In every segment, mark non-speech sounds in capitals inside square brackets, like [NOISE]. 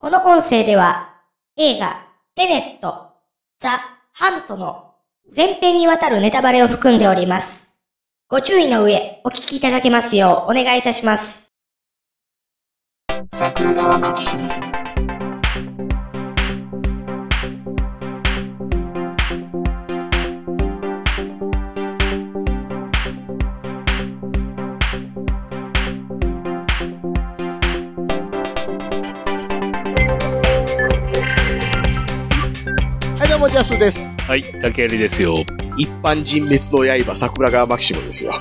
この音声では映画テネット、ザ・ハントの前編にわたるネタバレを含んでおります。ご注意の上、お聞きいただけますようお願いいたします。桜川マキシムどうも、ジャスです。はい、竹槍ですよ。一般人滅の刃、桜川マキシムですよ。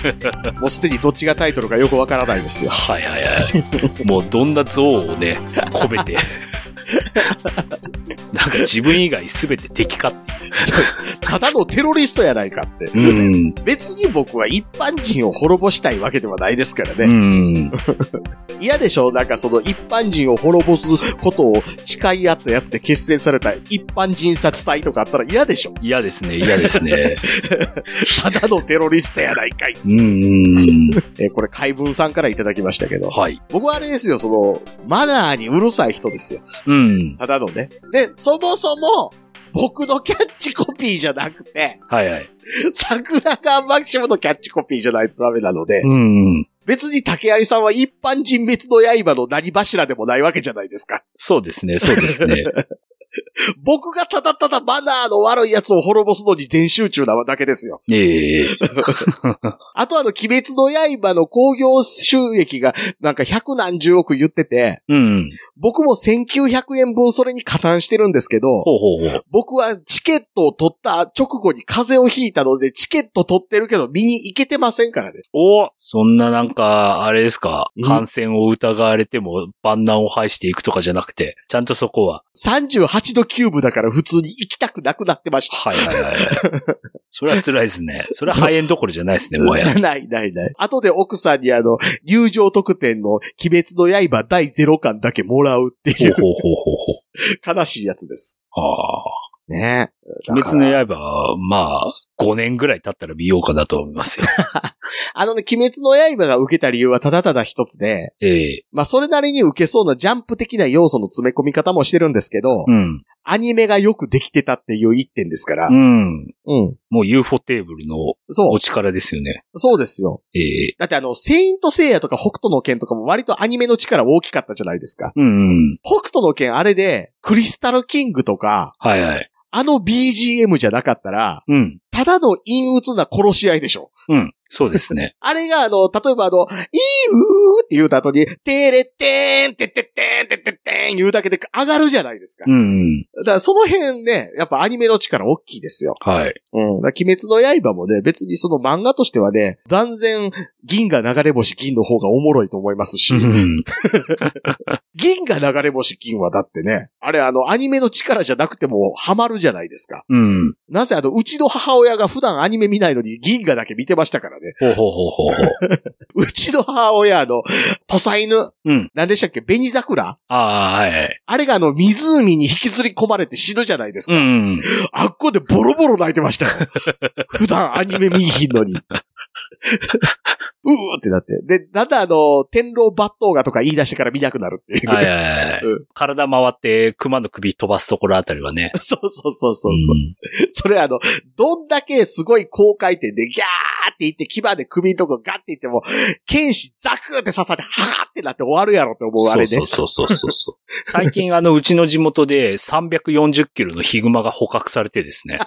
[LAUGHS] もうすでにどっちがタイトルかよくわからないですよ。はいはいはい。もうどんな像をね、込めて。[LAUGHS] なんか自分以外すべて敵かってただのテロリストやないかって。いう。別に僕は一般人を滅ぼしたいわけではないですからうね。ん。嫌でしょ？なんかその一般人を滅ぼすことを誓い合ったやつで結成された一般人殺隊とかあったら嫌でしょ？嫌ですね、嫌ですね。[LAUGHS] ただのテロリストやないかい。うんうん。[LAUGHS] えーこれ海文さんからいただきましたけど。はい。僕はあれですよ、その、マナーにうるさい人ですよ。うん。ただのね。で、そもそも、僕のキャッチコピーじゃなくて、はいはい。桜川マキシムのキャッチコピーじゃないとダメなので、うん。別に竹槍さんは一般人滅の刃の何柱でもないわけじゃないですか。そうですね、そうですね。[LAUGHS] [LAUGHS] 僕がただただマナーの悪い奴を滅ぼすのに全集中なだけですよ。ええ [LAUGHS] あとあの、鬼滅の刃の興行収益がなんか百何十億言ってて、うん。僕も1900円分それに加担してるんですけど、ほうほうほう。僕はチケットを取った直後に風邪をひいたので、チケット取ってるけど見に行けてませんからね。おそんななんか、あれですか？うん、感染を疑われても万難を排していくとかじゃなくて、ちゃんとそこは、38度キューブだから普通に行きたくなくなってました。はいはいはいはい。[LAUGHS] それは辛いですね。それは肺炎どころじゃないですね、もはや。ないないない。後で奥さんにあの、入場特典の鬼滅の刃第0巻だけもらうっていうほうほうほうほうほう。悲しいやつです。ああ。ね鬼滅の刃は、まあ、5年ぐらい経ったら見ようかなと思いますよ。[LAUGHS] あのね、鬼滅の刃が受けた理由はただただ一つで、ええまあそれなりに受けそうなジャンプ的な要素の詰め込み方もしてるんですけど、うん。アニメがよくできてたっていう一点ですからう、ん。うん。もう UFO テーブルのお、力ですよね。そうですよ。ええだってあの、セイントセイヤとか北斗の剣とかも割とアニメの力大きかったじゃないですか。うんうん。北斗の剣あれで、クリスタルキングとか、はいはい。あの BGM じゃなかったら、うん。ただの陰鬱な殺し合いでしょ。うん。そうですね。[LAUGHS] あれがあの、例えばあの、イーウーって言うた後に、テレッテーン、テッテッテーン、テッテッテーン言うだけで上がるじゃないですか。うんうん。だからその辺ね、やっぱアニメの力大きいですよ。はい。うん。だ鬼滅の刃もね、別にその漫画としてはね、断然銀河流れ星銀の方がおもろいと思いますし、うん。[LAUGHS] 銀河流れ星銀はだってね、あれあのアニメの力じゃなくてもハマるじゃないですか。うん。なぜあの、うちの母親が普段アニメ見ないのに銀河だけ見てましたからね。ほうほうほうほうほう。[LAUGHS] うちの母親あの、土佐犬、うん。何でしたっけ？紅桜ああ、はいはい。あれがあの、湖に引きずり込まれて死ぬじゃないですか。うん。あっこでボロボロ泣いてましたよ。[LAUGHS] 普段アニメ見いひんのに。[LAUGHS] うーってなって。で、だんだんあの、天狼抜刀画とか言い出してから見なくなるっていう。はいはいはいうん。体回って熊の首飛ばすところあたりはね。[LAUGHS] そうそうそうそうそう、んそれあの、どんだけすごい高回転でギャーって言って牙で首のとこガッて言っても、剣士ザクーって刺さってはーってなって終わるやろって思うあれね。そうそうそうそうそう。[LAUGHS] 最近あの、うちの地元で340キロのヒグマが捕獲されてですね。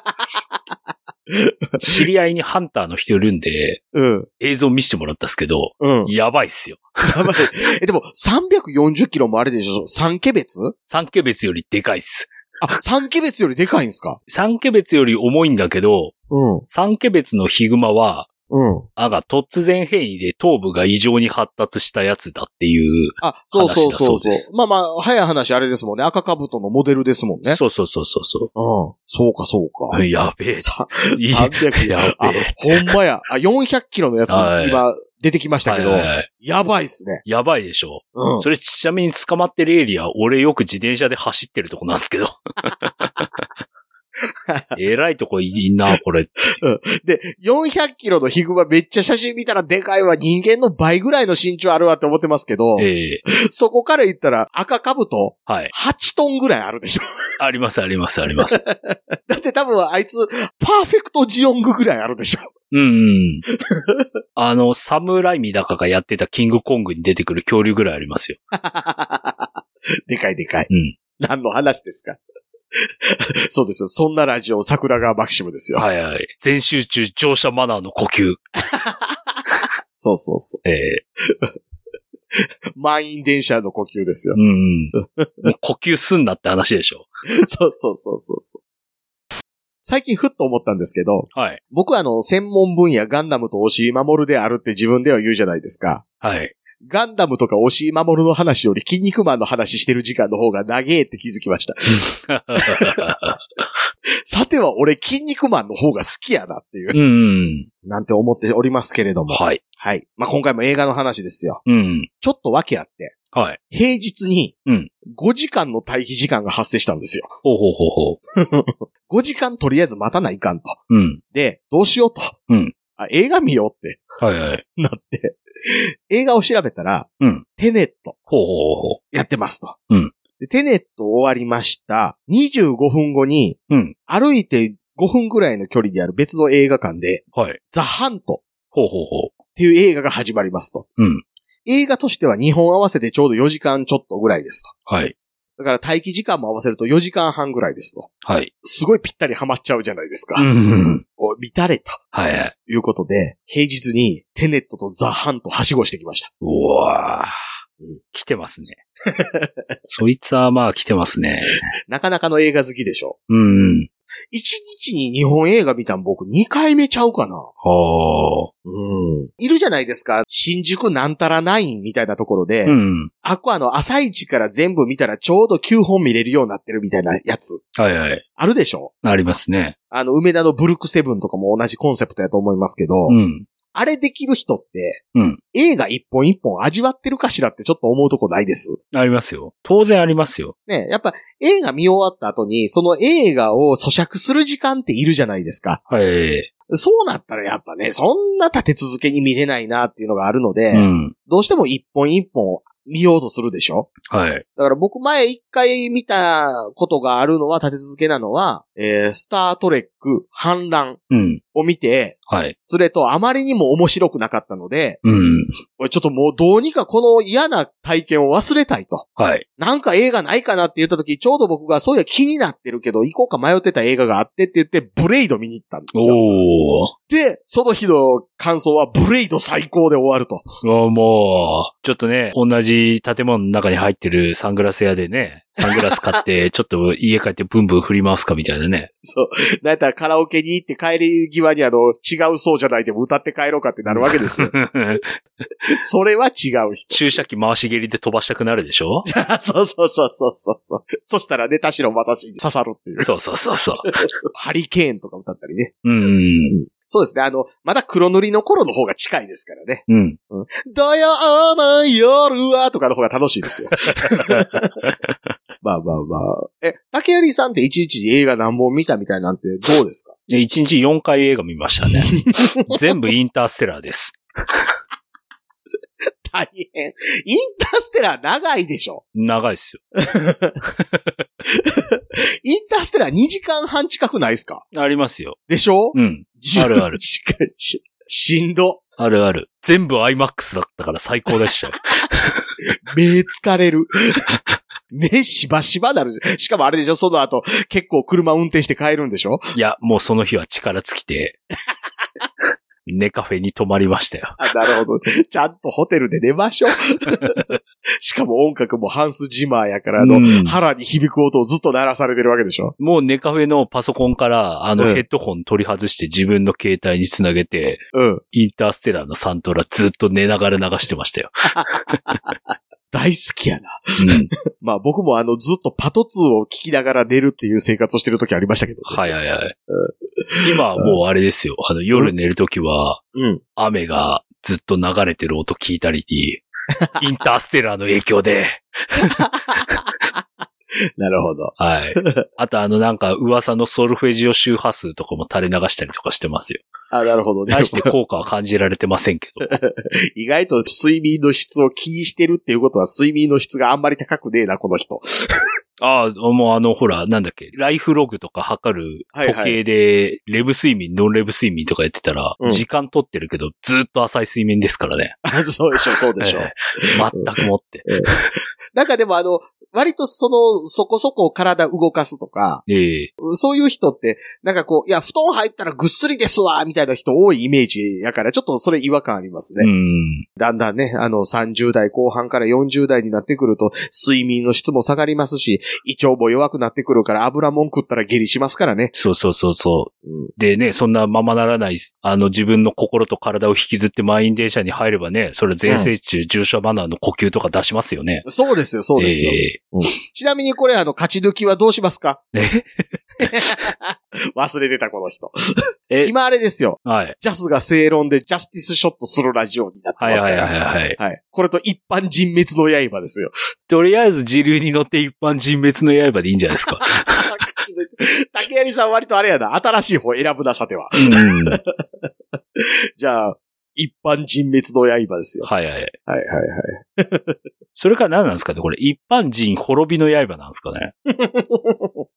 知り合いにハンターの人いるんで、うん。映像見せてもらったんですけど、うん。やばいっすよ。やばい。え、でも、340キロもあれでしょ？三ケベツ三ケベツよりでかいっす。あ、三ケベツよりでかいんすか？三ケベツより重いんだけど、うん。三ケベツのヒグマは、うん。あが突然変異で頭部が異常に発達したやつだっていう。あ、そうそう話だそそううですそう。まあまあ、早い話あれですもんね。赤かぶとのモデルですもんね。そうそうそうそうそうん。そうか、そうか。う。やべえ。さいい300あやべえ。、ほんまや。あ、400キロのやつ、はい今、出てきましたけど、はいはいはいやばいっすね。やばいでしょ。うん。それちなみに捕まってるエリア、俺よく自転車で走ってるとこなんですけど。[LAUGHS] えらいとこいいな、これ。で、400キロのヒグマめっちゃ写真見たらでかいわ、人間の倍ぐらいの身長あるわって思ってますけど、ええそこから言ったら赤カブトはい。8トンぐらいあるでしょ。あります、あります、あります。[LAUGHS] だって多分あいつ、パーフェクトジオングぐらいあるでしょ。うんうん。あの、サムライミダカがやってたキングコングに出てくる恐竜ぐらいありますよ。[LAUGHS] でかいでかい。うん。何の話ですか？[LAUGHS] そうですよ。そんなラジオ、桜川マキシムですよ。はいはい。全集中乗車マナーの呼吸。[LAUGHS] そうそうそええう。満員電車の呼吸ですよう。ん呼吸すんなって話でしょ。[LAUGHS] そうそうそうそうそう。最近ふっと思ったんですけど、はい。僕はあの、専門分野ガンダムと押井守であるって自分では言うじゃないですか。はい。ガンダムとか押井守の話より筋肉マンの話してる時間の方が長えって気づきました。さては俺筋肉マンの方が好きやなっていうう、んうん。なんて思っておりますけれども。はい。はい。まあ、今回も映画の話ですよ。うん。ちょっと訳あって、はい。平日にうん、5時間の待機時間が発生したんですよ。ほうほうほうほう。[LAUGHS] 5時間とりあえず待たないかんと。うん。で、どうしようと。うんあ映画見ようってはいはい。なって、映画を調べたら、うんテネットほうほうほうやってますと。うんでテネット終わりました。25分後に、うん歩いて5分ぐらいの距離である別の映画館で。はい。ザ・ハントほうほうほっていう映画が始まりますと。う。うん。映画としては2本合わせてちょうど4時間ちょっとぐらいですと。はい。だから待機時間も合わせると4時間半ぐらいですと。はい。すごいぴったりハマっちゃうじゃないですか。うんうん。たれとはいはい。いうことで、平日にテネットとザ・ハントはしごしてきました。うわぁうん。来てますね。[LAUGHS] そいつはまあ来てますね。なかなかの映画好きでしょ。うん。一日に日本映画見たん僕2回目ちゃうかな。はうん。いるじゃないですか。新宿なんたらナインみたいなところで、あ。うん。あっこあの、朝一から全部見たらちょうど9本見れるようになってるみたいなやつ。はいはい。あるでしょ？ありますね。あの、梅田のブルックセブンとかも同じコンセプトやと思いますけど、うん。あれできる人って、うん映画一本一本味わってるかしらってちょっと思うとこないです？ありますよ。当然ありますよ。ね、やっぱ映画見終わった後に、その映画を咀嚼する時間っているじゃないですか。はい。そうなったらやっぱね、そんな立て続けに見れないなっていうのがあるので、うん。どうしても一本一本見ようとするでしょ？はい。だから僕前一回見たことがあるのは、立て続けなのは、えー、スタートレック反乱うん。を見て、はい。それとあまりにも面白くなかったので、うん。ちょっともうどうにかこの嫌な体験を忘れたいと。はい。なんか映画ないかなって言った時、ちょうど僕がそういや気になってるけど、行こうか迷ってた映画があってって言って、ブレイド見に行ったんですよ。で、その日の感想は、ブレイド最高で終わると。あもう、ちょっとね、同じ建物の中に入ってるサングラス屋でね、サングラス買って、[LAUGHS] ちょっと家帰ってブンブン振り回すかみたいなね。そう。なんやっカラオケに行って帰り際にあの、違うそうじゃないでも歌って帰ろうかってなるわけですよ。[LAUGHS] それは違う人。注射器回し蹴りで飛ばしたくなるでしょ？[LAUGHS] そうそうそうそうそうそう。そしたらね、田代正史に刺さるっていう。そうそうそうそう。ハリケーンとか歌ったりね。うん。そうですね。あの、まだ黒塗りの頃の方が近いですからね。うん。土曜の夜はとかの方が楽しいですよ。[LAUGHS] まあまあまあ。え、竹槍さんって一日に映画何本見たみたいなんてどうですか？で、1日4回映画見ましたね。[LAUGHS] 全部インターステラーです。大変。インターステラー長いでしょ？長いですよ。[LAUGHS] インターステラー2時間半近くないですか？ありますよ。でしょ？うん。あるある10時間ししんど。あるある。全部 IMAX だったから最高でしたよ。[LAUGHS] 目疲れる。目しばしばなる。しかもあれでしょ？その後、結構車運転して帰るんでしょ？いや、もうその日は力尽きて、ネカフェに泊まりましたよ。あ、なるほど。ちゃんとホテルで寝ましょう。[LAUGHS] しかも音楽もハンスジマーやから、あの、うん腹に響く音をずっと鳴らされてるわけでしょ？もうネカフェのパソコンから、あのうんヘッドホン取り外して自分の携帯につなげて、うん。インターステラーのサントラずっと寝ながら流してましたよ。[LAUGHS] 大好きやな。うん。[LAUGHS] まあ僕もあの、ずっとパト2を聞きながら寝るっていう生活をしてる時ありましたけど、はいはいはい。今はもうあれですよ。あの、夜寝るときは、うん。雨がずっと流れてる音聞いたり、[LAUGHS] インターステラーの影響で、[LAUGHS] なるほど。はい。あとあのなんか噂のソルフェジオ周波数とかも垂れ流したりとかしてますよ。あ、なるほどね。大して効果は感じられてませんけど。[LAUGHS] 意外と睡眠の質を気にしてるっていうことは睡眠の質があんまり高くねえな、この人。[LAUGHS] ああ、もうあの、ほら、なんだっけ、ライフログとか測る時計で、レブ睡眠、ノンレブ睡眠とかやってたら、うん時間取ってるけど、ずっと浅い睡眠ですからね。あ [LAUGHS] そうでしょ、そうでしょ。ええ全くもって。なんかでもあの、割とその、そこそこ体動かすとか、ええそういう人って、なんかこう、いや、布団入ったらぐっすりですわみたいな人多いイメージやから、ちょっとそれ違和感ありますね。うん。だんだんね、あの、30代後半から40代になってくると、睡眠の質も下がりますし、胃腸も弱くなってくるから、油もん食ったら下痢しますからね。そうそうそうそう。うんでね、そんなままならない、あの自分の心と体を引きずって満員電車に入ればね、それ全盛中、重症マナーの呼吸とか出しますよね。そうですよ、そうですよ。えちなみにこれ、あの、勝ち抜きはどうしますか？え？[LAUGHS] 忘れてた、この人。え今あれですよ。はい。ジャスが正論でジャスティスショットするラジオになってはいはいますから。はいはい。はい。これと一般人滅の刃ですよ。とりあえず自流に乗って一般人滅の刃でいいんじゃないですか。[LAUGHS] 竹槍さん割とあれやな、新しい方選ぶな、さては。うん。[LAUGHS] じゃあ、一般人滅の刃ですよ。はいはい。はいはいはい。[LAUGHS] それから何なんですかね？これ、一般人滅びの刃なんですかね？[LAUGHS]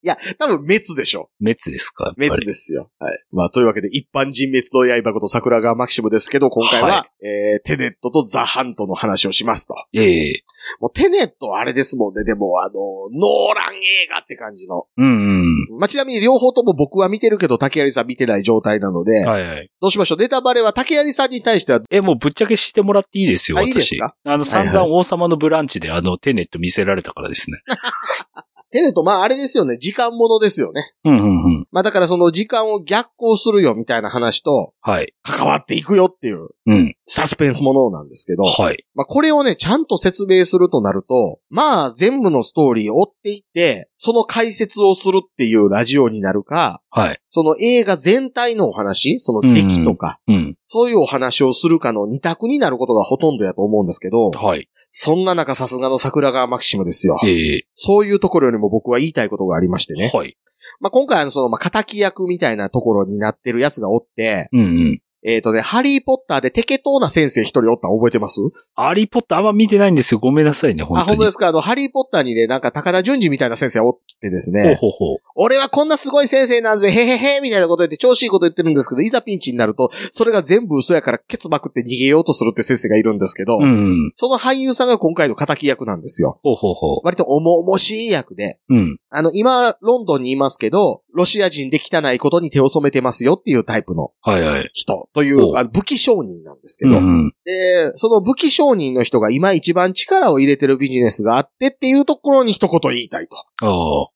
いや、多分滅でしょ。滅ですか？滅ですよ。はい。まあ、というわけで、一般人滅の刃こと桜川マキシムですけど、今回は、はえー、テネットとザ・ハントの話をしますと。ええもうテネットはあれですもんね。でも、あの、ノーラン映画って感じの。うんうん。まあ、ちなみに両方とも僕は見てるけど、竹槍さん見てない状態なので、はいはい。どうしましょう？ネタバレは竹槍さんに対しては、え、もうぶっちゃけしてもらっていいですよ、私。あいいですか？あの、散々王様のブランチであの、テネット見せられたからですね。[LAUGHS] テネット、まああれですよね。時間ものですよね。うんうんうん。まあだからその時間を逆行するよみたいな話と、はい。関わっていくよっていううん。サスペンスものなんですけど、はい。まあこれをね、ちゃんと説明するとなると、まあ全部のストーリーを追っていって、その解説をするっていうラジオになるか、はい。その映画全体のお話、その出来とか、うん。そういうお話をするかの二択になることがほとんどやと思うんですけど、はい。そんな中さすがの桜川マキシムですよ。ええそういうところよりも僕は言いたいことがありましてね。はい。まあ、今回あのその、まあ、仇役みたいなところになってるやつがおって、うんうん。えっ、とね、ハリーポッターでテケトーな先生一人おったの覚えてます？ハリーポッターあんま見てないんですよ。ごめんなさいね、本当あ、に。本当ですか？あの、ハリーポッターにね、なんか高田純次みたいな先生おってですほうね、ほうほう。俺はこんなすごい先生なんぜ、へへへ、みたいなこと言って調子いいこと言ってるんですけど、いざピンチになると、それが全部嘘やからケツまくって逃げようとするって先生がいるんですけど、うんうん。その俳優さんが今回の仇役なんですよ。ほうほうほ割と重々しい役で、う。うん。あの、今、ロンドンにいますけど、ロシア人で汚いことに手を染めてますよっていうタイプのはいはい。人という、あの武器商人なんですけど、うんうん。で、その武器商人の人が今一番力を入れてるビジネスがあってっていうところに一言言いたいと。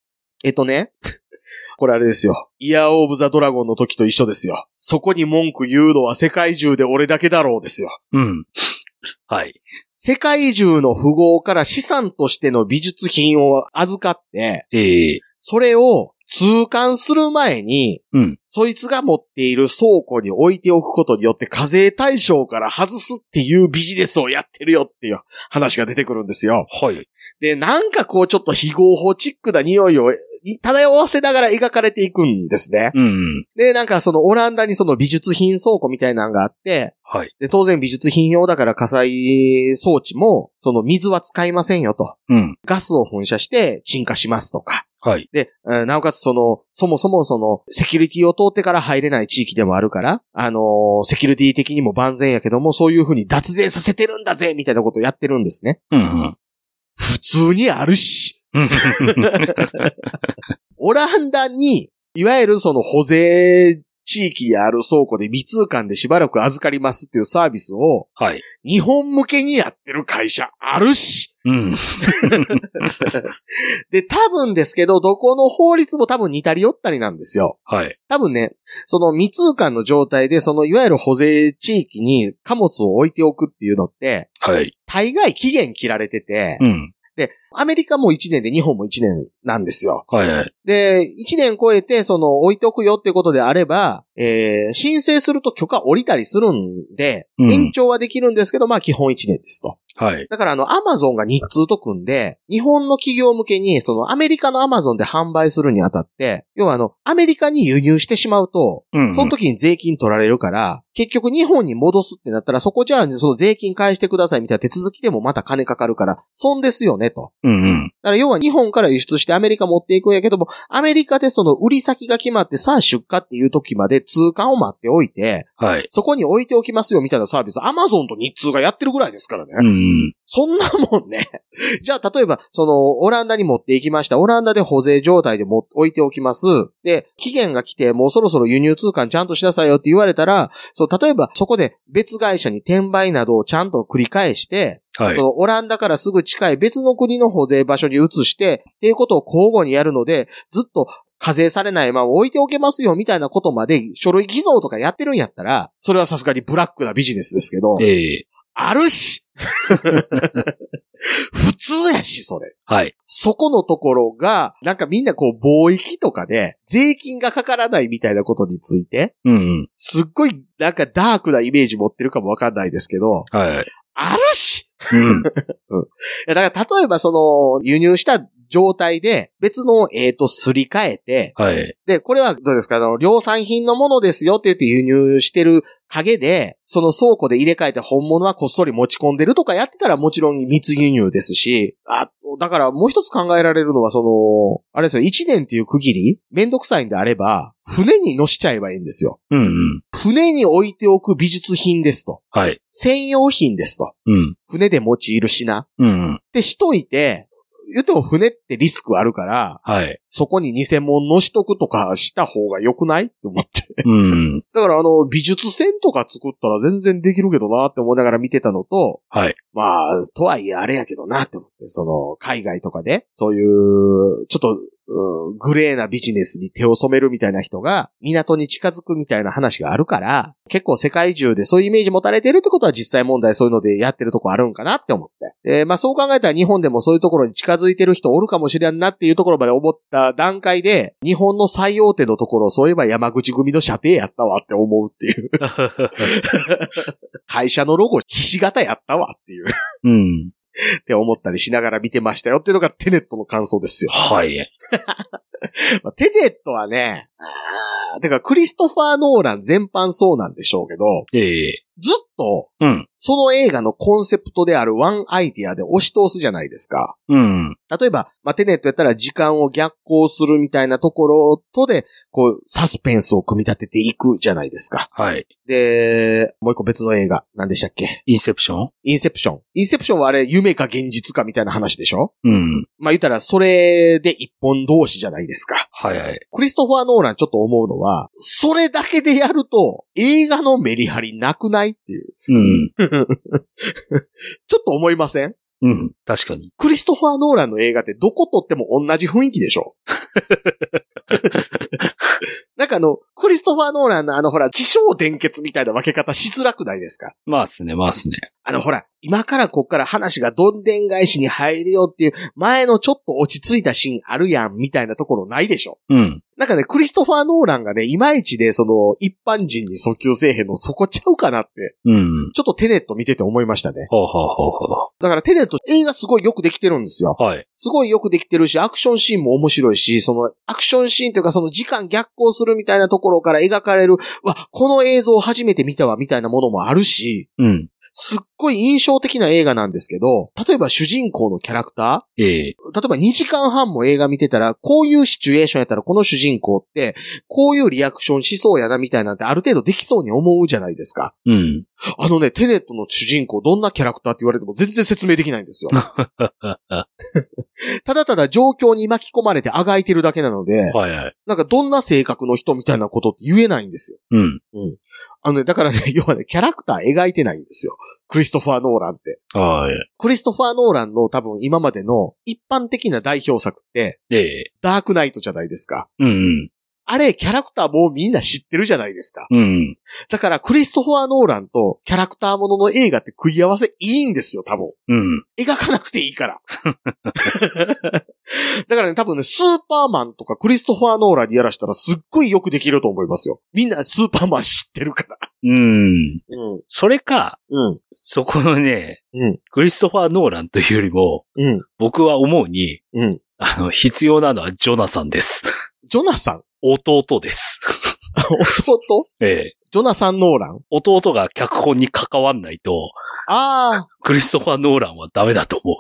えっとね、[LAUGHS] これあれですよ。イヤーオブザドラゴンの時と一緒ですよ。そこに文句言うのは世界中で俺だけだろうですよ。うん。はい。世界中の富豪から資産としての美術品を預かって、ええそれを通関する前に、うん。そいつが持っている倉庫に置いておくことによって課税対象から外すっていうビジネスをやってるよっていう話が出てくるんですよ。はい。で、なんかこうちょっと非合法チックな匂いを漂わせながら描かれていくんですね。うんうん。で、なんかそのオランダにその美術品倉庫みたいなのがあって、はい。で、当然美術品用だから火災装置も、その水は使いませんよと。うん。ガスを噴射して鎮火しますとか。はい。で、えーなおかつその、そもそもその、セキュリティを通ってから入れない地域でもあるから、あのーセキュリティ的にも万全やけども、そういうふうに脱税させてるんだぜみたいなことをやってるんですね。うん普通にあるし。うん。[LAUGHS] オランダに、いわゆるその保税地域にある倉庫で未通関でしばらく預かりますっていうサービスを、はい。日本向けにやってる会社あるし。うん。[LAUGHS] で、多分ですけど、どこの法律も多分似たり寄ったりなんですよ。はい。多分ね、その未通関の状態で、そのいわゆる保税地域に貨物を置いておくっていうのって、はい。大概期限切られてて、うん。アメリカも1年で日本も1年なんですよ。はいはい。で、1年超えて、その、置いておくよっていうことであれば、えー、申請すると許可降りたりするんで、うん延長はできるんですけど、まあ基本1年ですと。はい。だからあの、アマゾンが日通と組んで、日本の企業向けに、そのアメリカのアマゾンで販売するにあたって、要はあの、アメリカに輸入してしまうと、うん。その時に税金取られるから、結局日本に戻すってなったら、そこじゃあその税金返してくださいみたいな手続きでもまた金かかるから、損ですよねと。うんうん。だから要は日本から輸出してアメリカ持っていくんやけども、アメリカでその売り先が決まってさあ出荷っていう時まで通関を待っておいて、はい。そこに置いておきますよみたいなサービス、アマゾンと日通がやってるぐらいですからね。うんうん。そんなもんね。[LAUGHS] じゃあ、例えば、その、オランダに持っていきました。オランダで保税状態でも置いておきます。で、期限が来て、もうそろそろ輸入通関ちゃんとしなさいよって言われたら、そう、例えば、そこで別会社に転売などをちゃんと繰り返して、はいそ。の、オランダからすぐ近い別の国の保税場所に移して、っていうことを交互にやるので、ずっと課税されないまま置いておけますよ、みたいなことまで書類偽造とかやってるんやったら、それはさすがにブラックなビジネスですけど、ええあるし [LAUGHS] 普通やし、それ。はい。そこのところが、なんかみんなこう貿易とかで税金がかからないみたいなことについて、うんうん。すっごいなんかダークなイメージ持ってるかもわかんないですけど、はい。あるしうん。[LAUGHS] いやだから例えばその輸入した状態で別の、えーと、すり替えて、はい。で、これはどうですか？あの、量産品のものですよって言って輸入してる陰で、その倉庫で入れ替えて本物はこっそり持ち込んでるとかやってたらもちろん密輸入ですし、あだからもう一つ考えられるのはその、あれですよ、1年っていう区切り？めんどくさいんであれば、船に乗しちゃえばいいんですよ。うんうん。船に置いておく美術品ですと。はい。専用品ですと。うん。船で用いる品。うんうん。ってしといて、言っても船ってリスクあるから、はい。そこに偽物乗しとくとかした方が良くない？って思って。うん。[LAUGHS] だからあの、美術船とか作ったら全然できるけどなって思いながら見てたのと、はい。まあ、とはいえあれやけどなって思って、その、海外とかで、そういう、ちょっと、うんグレーなビジネスに手を染めるみたいな人が港に近づくみたいな話があるから、結構世界中でそういうイメージ持たれてるってことは実際問題そういうのでやってるとこあるんかなって思って。で、まあそう考えたら日本でもそういうところに近づいてる人おるかもしれんなっていうところまで思った段階で、日本の最大手のところ、そういえば山口組の射程やったわって思うっていう。[LAUGHS] 会社のロゴひし形やったわっていう。うん。って思ったりしながら見てましたよっていうのがテネットの感想ですよ。はい。[LAUGHS] まあテネットはね、てかクリストファー・ノーラン全般そうなんでしょうけど、ええずっとうん。その映画のコンセプトであるワンアイディアで押し通すじゃないですか。うん。例えば、まあ、テネットやったら時間を逆行するみたいなところとで、こう、サスペンスを組み立てていくじゃないですか。はい。で、もう一個別の映画、何でしたっけ？インセプション？インセプション。インセプションはあれ、夢か現実かみたいな話でしょ？うん。まあ、言ったら、それで一本通しじゃないですか。はいはい。クリストファー・ノーランちょっと思うのは、それだけでやると、映画のメリハリなくないっていう。うん。ちょっと思いません？うん。確かに。クリストファー・ノーランの映画ってどこ撮っても同じ雰囲気でしょなんかあの、クリストファー・ノーランのあのほら、気象伝結みたいな分け方しづらくないですか？まあっすね、まあっすね。あのほら、今からこっから話がどんでん返しに入るよっていう前のちょっと落ち着いたシーンあるやんみたいなところないでしょ？うん。なんかね、クリストファー・ノーランがね、いまいちでその一般人に訴求せえへんのそこちゃうかなって、うん。ちょっとテネット見てて思いましたね。ほうほうほうほだからテネット映画すごいよくできてるんですよ。う。はい。すごいよくできてるし、アクションシーンも面白いし、その、アクションシーンというかその時間逆行するみたいなところから描かれる、わ、この映像を初めて見たわ、みたいなものもあるし、うん。すっごい印象的な映画なんですけど、例えば主人公のキャラクタええー例えば2時間半も映画見てたら、こういうシチュエーションやったらこの主人公って、こういうリアクションしそうやなみたいなんてある程度できそうに思うじゃないですか。うん。あのね、テネットの主人公どんなキャラクターって言われても全然説明できないんですよ。[LAUGHS] ただただ状況に巻き込まれてあがいてるだけなので、はいはい。なんかどんな性格の人みたいなことって言えないんですよ。うん。あのね、だからね、[LAUGHS] 要はね、キャラクター描いてないんですよ。クリストファー・ノーランって。はい。クリストファー・ノーランの多分今までの一般的な代表作って、ええダークナイトじゃないですか。うんうん。あれ、キャラクターもうみんな知ってるじゃないですか。うん。だだから、クリストファー・ノーランとキャラクターものの映画って食い合わせいいんですよ、多分。うん。描かなくていいから。[LAUGHS] だからね、多分ね、スーパーマンとかクリストファー・ノーランにやらしたらすっごいよくできると思いますよ。みんなスーパーマン知ってるから。うん。うん。それか、うん。そこのね、うん。クリストファー・ノーランというよりも、うん。僕は思うに、うん。あの、必要なのはジョナサンです。ジョナサン？弟です。[LAUGHS] 弟？ええ。ジョナサン・ノーラン？弟が脚本に関わんないと、あクリストファー・ノーランはダメだと思う。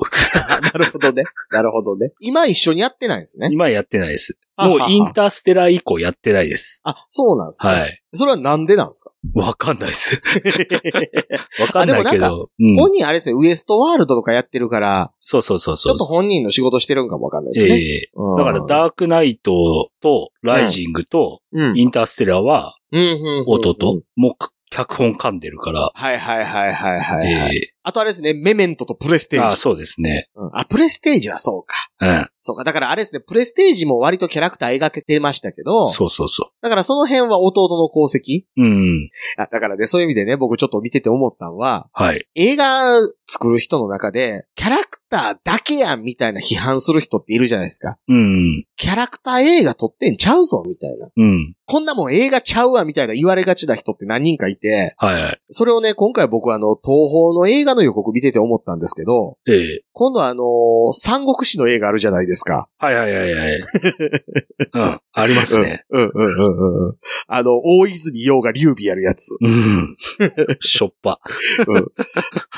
あ、なるほどね。なるほどね。今一緒にやってないんですね。今やってないです。もうインターステラー以降やってないです。あ、そうなんですね。はい。それはなんでなんですか？わかんないです。[LAUGHS] わかんないけあでもど。うん本人あれですね、ウエストワールドとかやってるから、そうそうそうちそう。ょっと本人の仕事してるんかもわかんないですえね。えうんだから、ダークナイトとライジングとうん。インターステラーはうんうんうんうん弟、もうか脚本噛んでるから、はいはいはいはいはい、えはいえあとあれですね、メメントとプレステージ。ああ、そうですね。うんあ、プレステージはそうか。うん。そうか。だからあれですね、プレステージも割とキャラクター描けてましたけど、そうそうそだからその辺は弟の功績う。うん。あだからね、そういう意味でね、僕ちょっと見てて思ったのは、はい。映画作る人の中で、キャラクターだけやんみたいな批判する人っているじゃないですか。うん。キャラクター映画撮ってんちゃうぞみたいな。うん。こんなもん映画ちゃうわみたいな言われがちな人って何人かいて、はいはい。それをね、今回僕はあの、東宝の映画の予告見てて思ったんですけど、ええ今度はあのー三国志の映画あるじゃないですか。はいはいはいはい。[LAUGHS] うん。ありますね。うん、うん、うん、うんうん。あの、大泉洋が劉備やるやつ。うん。しょっぱ。うん。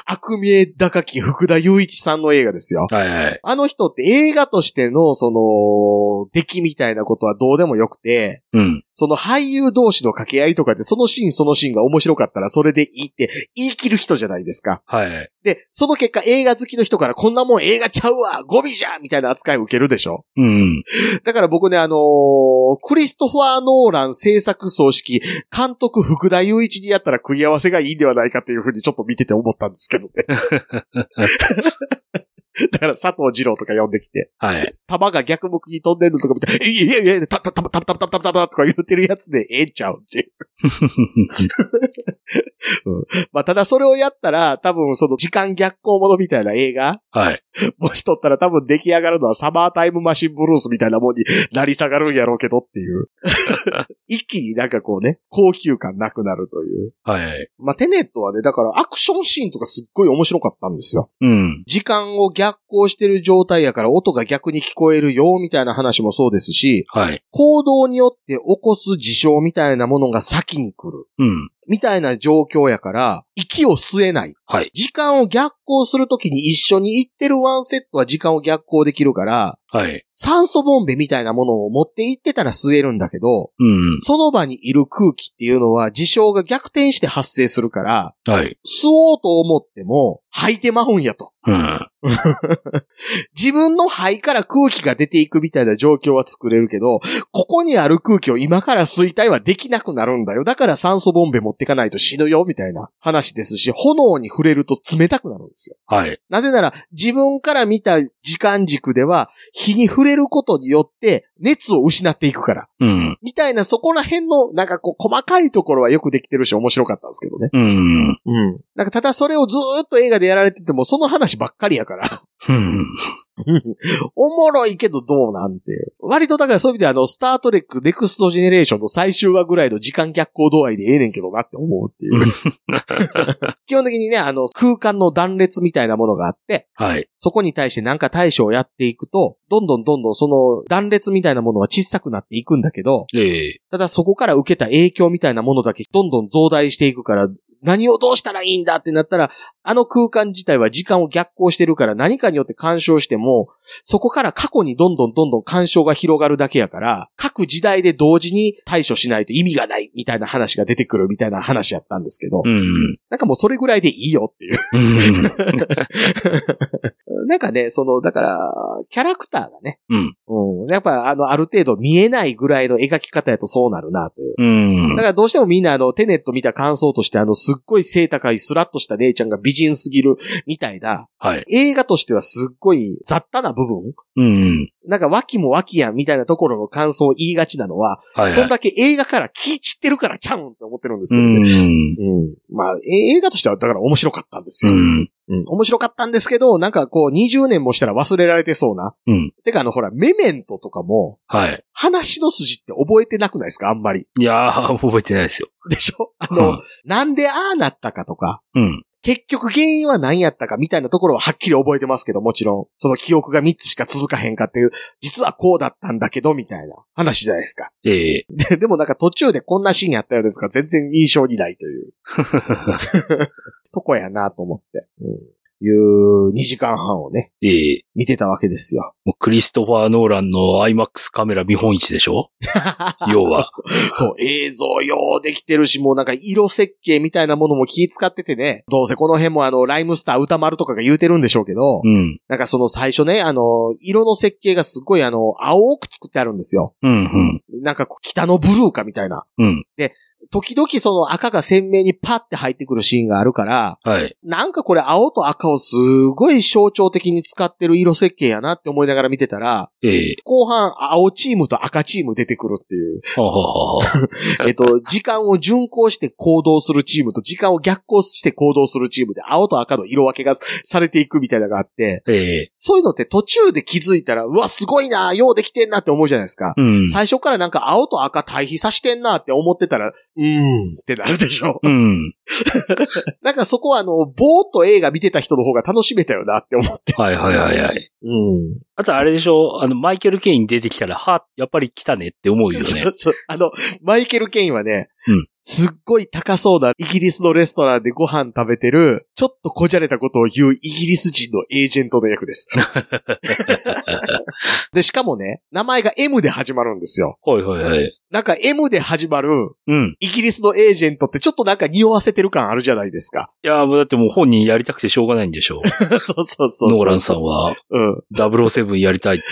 悪名高き福田雄一さんの映画ですよ。はいはい。あの人って映画としての、その、出来みたいなことはどうでもよくて、うん。その俳優同士の掛け合いとかで、そのシーンそのシーンが面白かったらそれでいいって言い切る人じゃないですか。はいはい。で、その結果映画好きの人からこんなもん映画ちゃうわゴミじゃみたいな扱いを受けるでしょうん。だから僕ね、あのークリストファー・ノーラン制作総指揮、監督福田雄一にやったら食い合わせがいいんではないかというふうにちょっと見てて思ったんですけどね。[LAUGHS] [LAUGHS] だから佐藤二郎とか呼んできて、はい。弾が逆向きに飛んでんのとか見て、いやいやいや、た、た、た、た、た、た、た、た、た、とか言ってるやつでええんちゃうっていう。[LAUGHS] [LAUGHS] まあ、ただそれをやったら、多分その時間逆行ものみたいな映画はい。[LAUGHS] もし撮ったら多分出来上がるのはサマータイムマシンブルースみたいなもんになり下がるんやろうけどっていう。[LAUGHS] 一気になんかこうね、高級感なくなるという。はいはい。まあ、テネットはね、だからアクションシーンとかすっごい面白かったんですよ。うん。時間を逆行してる状態やから音が逆に聞こえるよ、みたいな話もそうですし、はい。行動によって起こす事象みたいなものが先に来る。うん。みたいな状況やから、息を吸えない。はい。時間を逆行するときに一緒に行ってるワンセットは時間を逆行できるから、はい。酸素ボンベみたいなものを持って行ってたら吸えるんだけど、うん。その場にいる空気っていうのは事象が逆転して発生するから、はい。吸おうと思っても吐いてまうんやと。うん。[LAUGHS] 自分の肺から空気が出ていくみたいな状況は作れるけど、ここにある空気を今から吸いたいはできなくなるんだよ。だから酸素ボンベ持ってかないと死ぬよ、みたいな話ですし、炎に触れると冷たくなるんですよ。はい。なぜなら、自分から見た時間軸では、火に触れることによって、熱を失っていくから。うん。みたいな、そこら辺の、なんかこう、細かいところはよくできてるし、面白かったんですけどね。うん。うん。なんか、ただそれをずーっと映画でやられてても、その話ばっかりやから。うん。おもろいけどどうなんていう。割とだからそういう意味であの、スタートレックネクストジェネレーションの最終話ぐらいの時間逆行度合いでええねんけどなって思うっていう。[LAUGHS] 基本的にね、あの、空間の断裂みたいなものがあって、はい。そこに対してなんか対処をやっていくと、どんどんどんどんその断裂みたいなものは小さくなっていくんだけど、ええただそこから受けた影響みたいなものだけどんどん増大していくから、何をどうしたらいいんだってなったら、あの空間自体は時間を逆行してるから何かによって干渉しても、そこから過去にどんどんどんどん干渉が広がるだけやから、各時代で同時に対処しないと意味がないみたいな話が出てくるみたいな話やったんですけど、うん。なんかもうそれぐらいでいいよっていう。うん。[LAUGHS] なんかね、その、だから、キャラクターがね、うん。うん。やっぱ、あの、ある程度見えないぐらいの描き方やとそうなるな、という。うんだか。らどうしてもみんなあの、テネット見た感想としてあの、すっごい背高いスラッとした姉ちゃんが美人すぎる、みたいな、はい。映画としてはすっごい雑多な部分？うん。なんか脇も脇やんみたいなところの感想を言いがちなのは、はい、そんはい。だけ映画から気散ってるからちゃうんって思ってるんですけどね。うん。うん。まあ、え映画としてはだから面白かったんですよ。うん。うん。面白かったんですけど、なんかこう20年もしたら忘れられてそうな。うん。てかあのほら、メメントとかも、はい。話の筋って覚えてなくないですか？あんまり。いやー、覚えてないですよ。でしょ？あうの、んなんでああなったかとか、うん。結局原因は何やったかみたいなところははっきり覚えてますけど、もちろん。その記憶が3つしか続かへんかっていう、実はこうだったんだけど、みたいな話じゃないですか。ええででもなんか途中でこんなシーンやったよねとか全然印象にないという [LAUGHS] とこやなと思って。うん。いう2時間半をね、ええ見てたわけですよ。もうクリストファー・ノーランの IMAX カメラ見本市でしょ？[LAUGHS] 要はそう。映像ようできてるし、もうなんか色設計みたいなものも気使っててね、どうせこの辺もあの、ライムスター歌丸とかが言うてるんでしょうけど、うん。なんかその最初ね、あの、色の設計がすっごいあの、青く作ってあるんですよ。うん、なんかこう北のブルーかみたいな。うん。うん。時々その赤が鮮明にパッて入ってくるシーンがあるから、はい。なんかこれ青と赤をすごい象徴的に使ってる色設計やなって思いながら見てたら、ええ後半青チームと赤チーム出てくるっていう。はあはあはあえっと、時間を順行して行動するチームと時間を逆行して行動するチームで青と赤の色分けがされていくみたいなのがあって、ええそういうのって途中で気づいたら、うわ、すごいな、ようできてんなって思うじゃないですか。うん。最初からなんか青と赤対比さしてんなって思ってたら、うーんってなるでしょ。うん。なんかそこはあの、ぼーっと映画見てた人の方が楽しめたよなって思って。はいはいはいはい。うん。あとあれでしょ？あの、マイケル・ケイン出てきたら、は、やっぱり来たねって思うよね [LAUGHS] そ。うそう。あの、マイケル・ケインはね、うんすっごい高そうなイギリスのレストランでご飯食べてる、ちょっとこじゃれたことを言うイギリス人のエージェントの役です。[LAUGHS] で、しかもね、名前が M で始まるんですよ。はいはいはい。なんか M で始まるうん。イギリスのエージェントってちょっとなんか匂わせてる感あるじゃないですか。いや、もうだってもう本人やりたくてしょうがないんでしょ [LAUGHS] そうそうそうそう。ノーランさんは、うん。007やりたいって。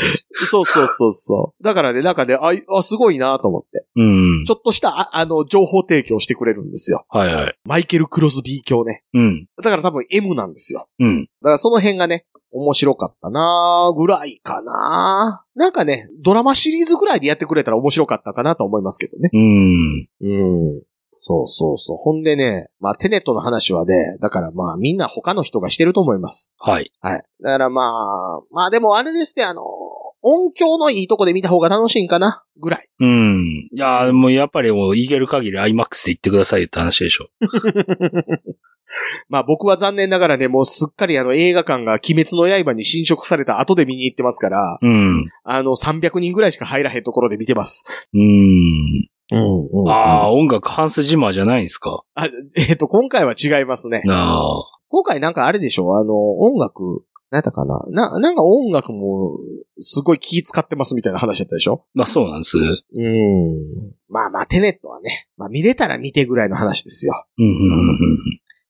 そうそうそうそう。だからね、なんかね、あ、あすごいなと思って。うん。ちょっとした、ああの、情報提供してくれるんですよ。はいはい。マイケル・クロスビー教ね。うん。だから多分 M なんですよ。うん。だからその辺がね、面白かったなぐらいかななんかね、ドラマシリーズぐらいでやってくれたら面白かったかなと思いますけどね。うん。うん。そうそうそう。ほんでね、まあテネットの話はね、だからまあみんな他の人がしてると思います。はい。はい。だからまあ、まあでもあれですね、あの、音響のいいとこで見た方が楽しいんかなぐらい。うん。いや、もうやっぱりもう、いける限り IMAX で言ってくださいよって話でしょ。[LAUGHS] まあ僕は残念ながらね、もうすっかりあの映画館が鬼滅の刃に侵食された後で見に行ってますから、うん。あの300人ぐらいしか入らへんところで見てます。うん。うん、うんああ、音楽ハンスジマーじゃないんですか？あ、えっ、と、今回は違いますね。なあ。今回なんかあれでしょ？あの、音楽、何やったかな？な、なんか音楽も、すごい気使ってますみたいな話だったでしょ？まあそうなんです。うん。うん。まあまあ、テネットはね、まあ見れたら見てぐらいの話ですよ。うんうんうん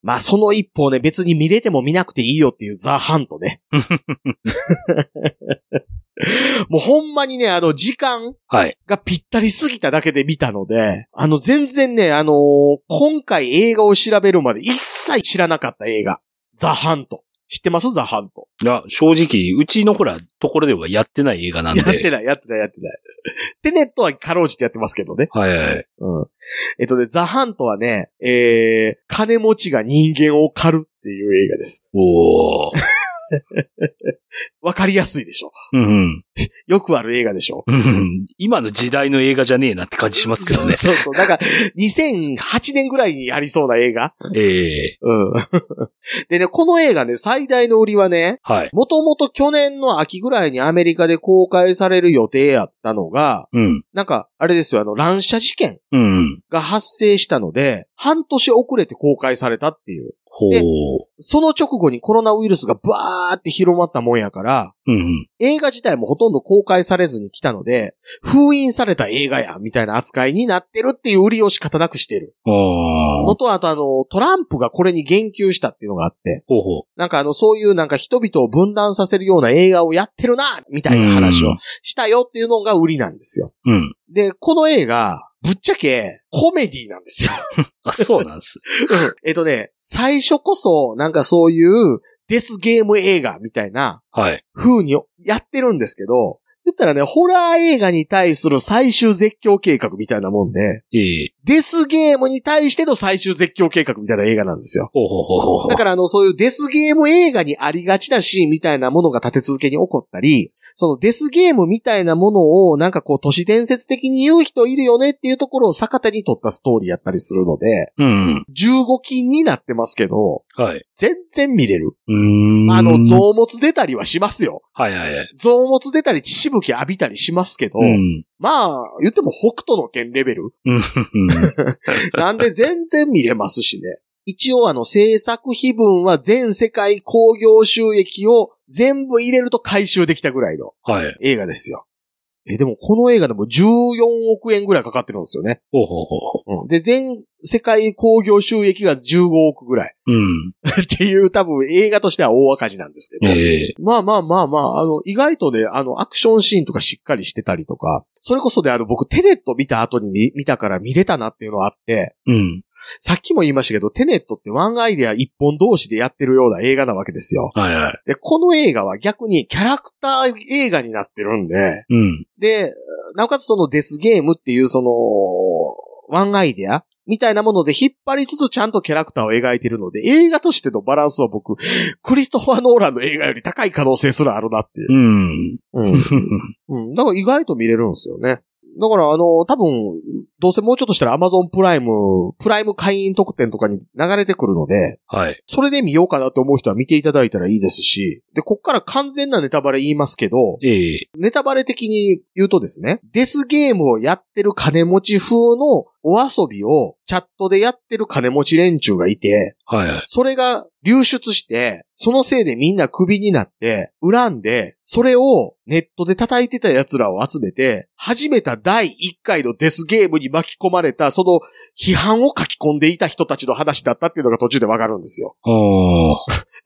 まあその一方ね、別に見れても見なくていいよっていうザ・ハントね。[LAUGHS] [LAUGHS] もうほんまにね、あの、時間はい。がぴったりすぎただけで見たので、あの、全然ね、あのー今回映画を調べるまで一切知らなかった映画。ザ・ハント。知ってます？ザ・ハント。いや、正直、うちのほら、ところではやってない映画なんで。やってない、やってない、やってない。[LAUGHS] テネットはかろうじてやってますけどね。はいはい。うん。えっとね、ザ・ハントはね、えー、金持ちが人間を狩るっていう映画です。おー。[LAUGHS] わかりやすいでしょ。うんうんよくある映画でしょ。うん。今の時代の映画じゃねえなって感じしますけどね。そうそうそう。だから、2008年ぐらいにありそうな映画ええうん。でね、この映画ね、最大の売りはね、はい。もともと去年の秋ぐらいにアメリカで公開される予定やったのが、うん。なんか、あれですよ、あの、乱射事件うん。が発生したので、半年遅れて公開されたっていう。でその直後にコロナウイルスがバーって広まったもんやから、うんうん。映画自体もほとんど公開されずに来たので、封印された映画や、みたいな扱いになってるっていう売りを仕方なくしてる。のと、あとあの、トランプがこれに言及したっていうのがあって、ほうほう。なんかあの、そういうなんか人々を分断させるような映画をやってるな、みたいな話をしたよっていうのが売りなんですよ。うん。で、この映画、ぶっちゃけ、コメディなんですよ。[LAUGHS] あ、そうなんです。[LAUGHS] えっとね、最初こそ、なんかそういうデスゲーム映画みたいなはい。風にやってるんですけど、言ったらね、ホラー映画に対する最終絶叫計画みたいなもんで、ええデスゲームに対しての最終絶叫計画みたいな映画なんですよ。ほうほうほうほう。だからあの、そういうデスゲーム映画にありがちなシーンみたいなものが立て続けに起こったり、そのデスゲームみたいなものをなんかこう都市伝説的に言う人いるよねっていうところを逆手に取ったストーリーやったりするので、うん。15禁になってますけど、はい。全然見れる。うーん。あの、臓物出たりはしますよ。はいはいはい。臓物出たり血しぶき浴びたりしますけど、うん。まあ、言っても北斗の剣レベルうん。[LAUGHS] なんで全然見れますしね。一応あの制作費分は全世界興行収益を全部入れると回収できたぐらいのはい。映画ですよ。え、でもこの映画でも14億円ぐらいかかってるんですよね。ほうほうほうほうん、で、全世界興行収益が15億ぐらい。う。うん。[LAUGHS] っていう多分映画としては大赤字なんですけど。ええまあまあまあまあ、あの、意外とね、あの、アクションシーンとかしっかりしてたりとか、それこそであの、僕、テネット見た後に見見たから見れたなっていうのはあって、うん。さっきも言いましたけど、テネットってワンアイデア一本同士でやってるような映画なわけですよ。はいはい。で、この映画は逆にキャラクター映画になってるんで、うん。で、なおかつそのデスゲームっていうその、ワンアイデアみたいなもので引っ張りつつちゃんとキャラクターを描いてるので、映画としてのバランスは僕、クリストファー・ノーランの映画より高い可能性すらあるなっていう。うん。うん。うん。だから意外と見れるんですよね。だからあの、多分、どうせもうちょっとしたら Amazon プライム、プライム会員特典とかに流れてくるので、はい。それで見ようかなと思う人は見ていただいたらいいですし、で、こっから完全なネタバレ言いますけど、ええネタバレ的に言うとですね、デスゲームをやってる金持ち風のお遊びをチャットでやってる金持ち連中がいて、はいはい。それが流出して、そのせいでみんなクビになって、恨んで、それをネットで叩いてた奴らを集めて、始めた第1回のデスゲームに巻き込まれた、その批判を書き込んでいた人たちの話だったっていうのが途中でわかるんですよ。[LAUGHS]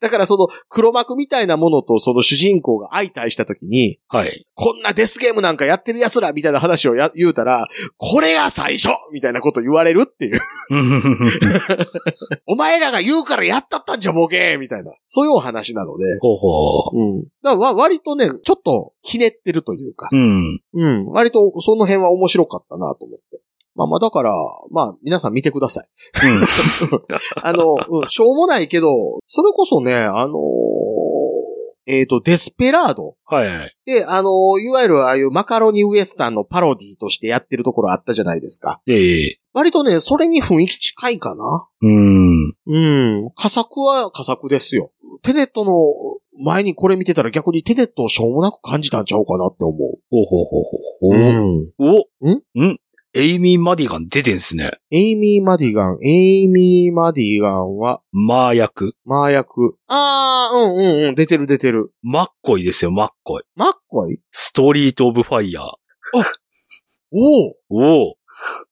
だからその黒幕みたいなものとその主人公が相対した時に、はい。こんなデスゲームなんかやってる奴らみたいな話をや言うたら、これが最初みたいなこと言われるっていう。[LAUGHS] お前らが言うからやったったんじゃボケーみたいな。そういうお話なので。ほうほうん。だからわ割とね、ちょっとひねってるというかう。。うん。うん。割とその辺は面白かったなと思って。まあまあだから、まあ皆さん見てください。[LAUGHS] あの、うん、しょうもないけど、それこそね、あのーえっ、と、デスペラード。はいはい。で、あのーいわゆるああいうマカロニウエスタンのパロディとしてやってるところあったじゃないですか。ええ割とね、それに雰囲気近いかな。うん。うん。佳作は佳作ですよ。テネットの前にこれ見てたら逆にテネットをしょうもなく感じたんちゃうかなって思ほうほうほうほう。う。おん。おんんエイミー・マディガン出てんすね。エイミー・マディガン、エイミー・マディガンは、マー役。マー役。あー、うんうんうん、出てる出てる。マッコイですよ、マッコイ。マッコイ？ストリート・オブ・ファイヤー。おおおお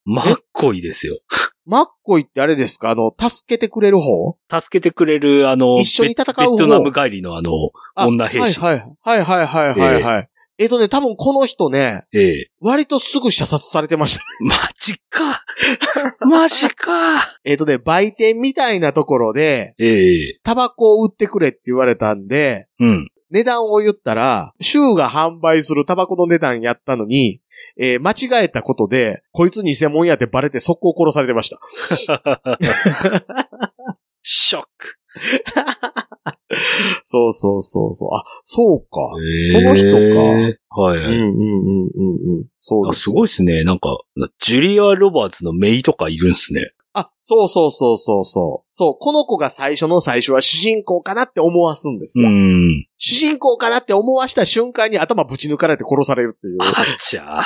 マッコイですよ。マッコイってあれですか？あの、助けてくれる方？助けてくれる、あの、一緒に戦う方？ベベトナム帰りのあの、あ女兵士はいはい。はいはいはいはいはい。えっ、とね、多分この人ね、ええ割とすぐ射殺されてました。[LAUGHS] マジか。マジか。えっとね、売店みたいなところで、ええタバコを売ってくれって言われたんで、うん。値段を言ったら、州が販売するタバコの値段やったのに、えー間違えたことで、こいつ偽物やってバレて速攻殺されてました。[LAUGHS] ショック。[LAUGHS] [LAUGHS] そうそうそうそう。あ、そうか。ええその人かはいはい。うんうんうんうんうん。そうあですす。ごいっすね。なんか、ジュリア・ロバーツのメイとかいるんすね。あ、そうそうそうそうそう。そう、この子が最初の最初は主人公かなって思わすんですうよ。ん。主人公かなって思わした瞬間に頭ぶち抜かれて殺されるっていう。あっちゃ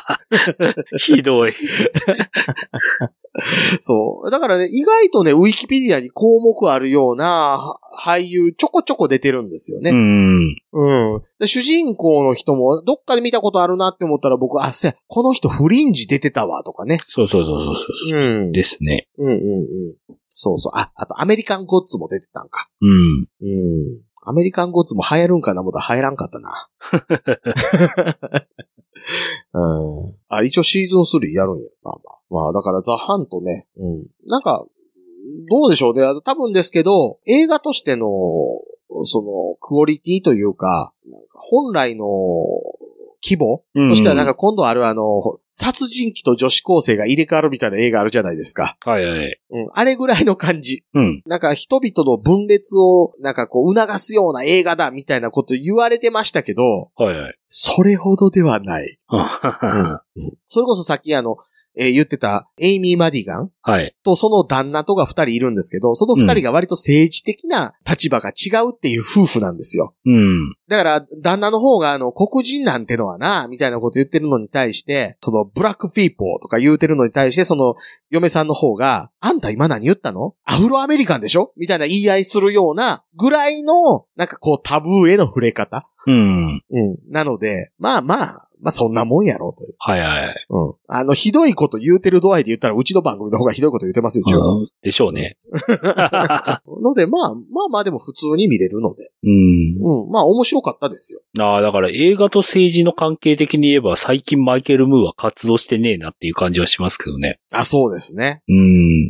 ー。[LAUGHS] ひどい。[LAUGHS] [LAUGHS] そう。だからね、意外とね、ウィキペディアに項目あるような俳優ちょこちょこ出てるんですよね。うん。うん。で主人公の人も、どっかで見たことあるなって思ったら僕、あ、そうや、この人フリンジ出てたわ、とかね。そうそうそうそうそう。うん。ですね。うんうんうん。そうそう。あ、あとアメリカンゴッツも出てたんか。うん。うん。アメリカンゴッツも流行るんかな？思ったら流行らんかったな。うん。あ、一応シーズン3やるんや。まあまあ。まあ、だからザ・ハントね。うん。なんか、どうでしょうね。多分ですけど、映画としての、その、クオリティというか、なんか本来の規模？うんとしてはなんか今度あるあの、殺人鬼と女子高生が入れ替わるみたいな映画あるじゃないですか。はいはい。うん。あれぐらいの感じ。うん。なんか人々の分裂をなんかこう促すような映画だみたいなこと言われてましたけど、はいはい。それほどではない。はそれこそさっきあの、えー言ってたエイミー・マディガンい。とその旦那とが二人いるんですけど、その二人が割と政治的な立場が違うっていう夫婦なんですよ。うん。だから、旦那の方が、あの、黒人なんてのはな、みたいなこと言ってるのに対して、その、ブラックピーポーとか言うてるのに対して、その、嫁さんの方が、あんた今何言ったの？アフロアメリカンでしょ？みたいな言い合いするような、ぐらいの、なんかこう、タブーへの触れ方。うん。うん。なので、まあまあ、まあそんなもんやろうという。はいはい。うん。あの、ひどいこと言うてる度合いで言ったら、うちの番組の方がひどいこと言ってますよ、十分。うんでしょうね。[LAUGHS] ので、まあ、まあまあでも普通に見れるので。うん。うん。まあ面白かったですよ。ああ、だから映画と政治の関係的に言えば最近マイケル・ムーは活動してねえなっていう感じはしますけどね。あ、そうですね。うん。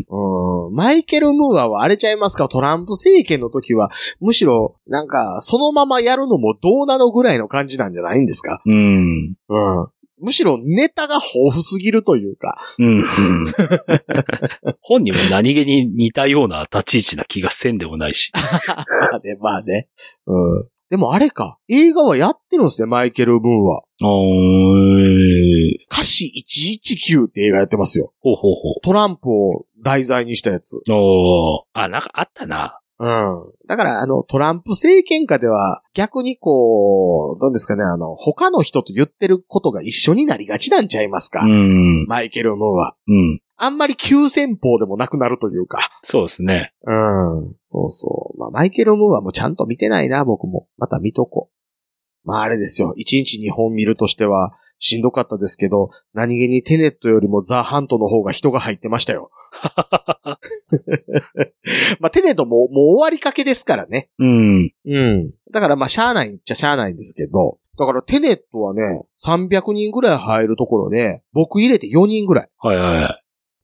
うん。マイケル・ムーアはあれちゃいますか？トランプ政権の時は、むしろ、なんか、そのままやるのもどうなのぐらいの感じなんじゃないんですか？うん。うん。むしろネタが豊富すぎるというか。うん。[LAUGHS] 本人も何気に似たような立ち位置な気がせんでもないし。[LAUGHS] まあね、まあね。うん。でもあれか。映画はやってるんですね、マイケル・ムーア。おー歌詞119って映画やってますよ。ほうほうほトランプを題材にしたやつ。う。おーあ、なんかあったな。うん。だから、あの、トランプ政権下では、逆にこう、どうですかね、あの、他の人と言ってることが一緒になりがちなんちゃいますか。うん。マイケル・ムーは。うん。あんまり急先鋒でもなくなるというか。そうですね。うん。そうそう。まあ、マイケル・ムーはもうちゃんと見てないな、僕も。また見とこう。まあ、あれですよ。1日2本見るとしては、しんどかったですけど、何気にテネットよりもザ・ハントの方が人が入ってましたよ。[LAUGHS] まあ、テネットももう終わりかけですからね。うん。うん。だからまあ、しゃあないっちゃしゃあないんですけど、だからテネットはね、300人ぐらい入るところで、僕入れて4人ぐらい。はいはいはい。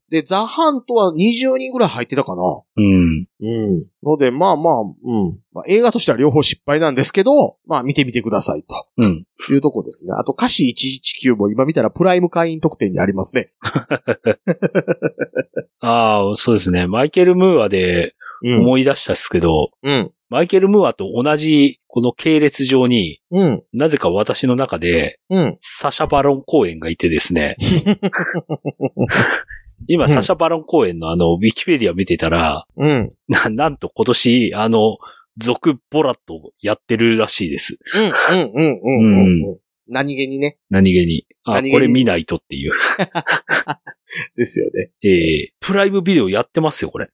で、ザ・ハントは20人ぐらい入ってたかな。うん。うん。ので、まあまあ、うん。まあ、映画としては両方失敗なんですけど、まあ見てみてくださいとうん。いうとこですね。あと、歌詞119も今見たらプライム会員特典にありますね。[LAUGHS] ああ、そうですね。マイケル・ムーアでうん。思い出したっすけど、うん。マイケル・ムーアと同じこの系列上に、うん。なぜか私の中で、うん。サシャ・バロン公演がいてですね、[LAUGHS] 今、うんサシャ・バロン公演のあの、ウィキペディア見てたら、うん。な、なんと今年、あの、続ボラットやってるらしいです。うん。うん。うん。うん。うん。何気にね。何気に。あ、何気にこれ見ないとっていう。[LAUGHS] ですよね。えー、プライムビデオやってますよ、これ。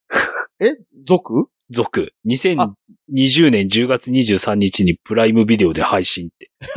え？続続。2020年10月23日にプライムビデオで配信って。[LAUGHS]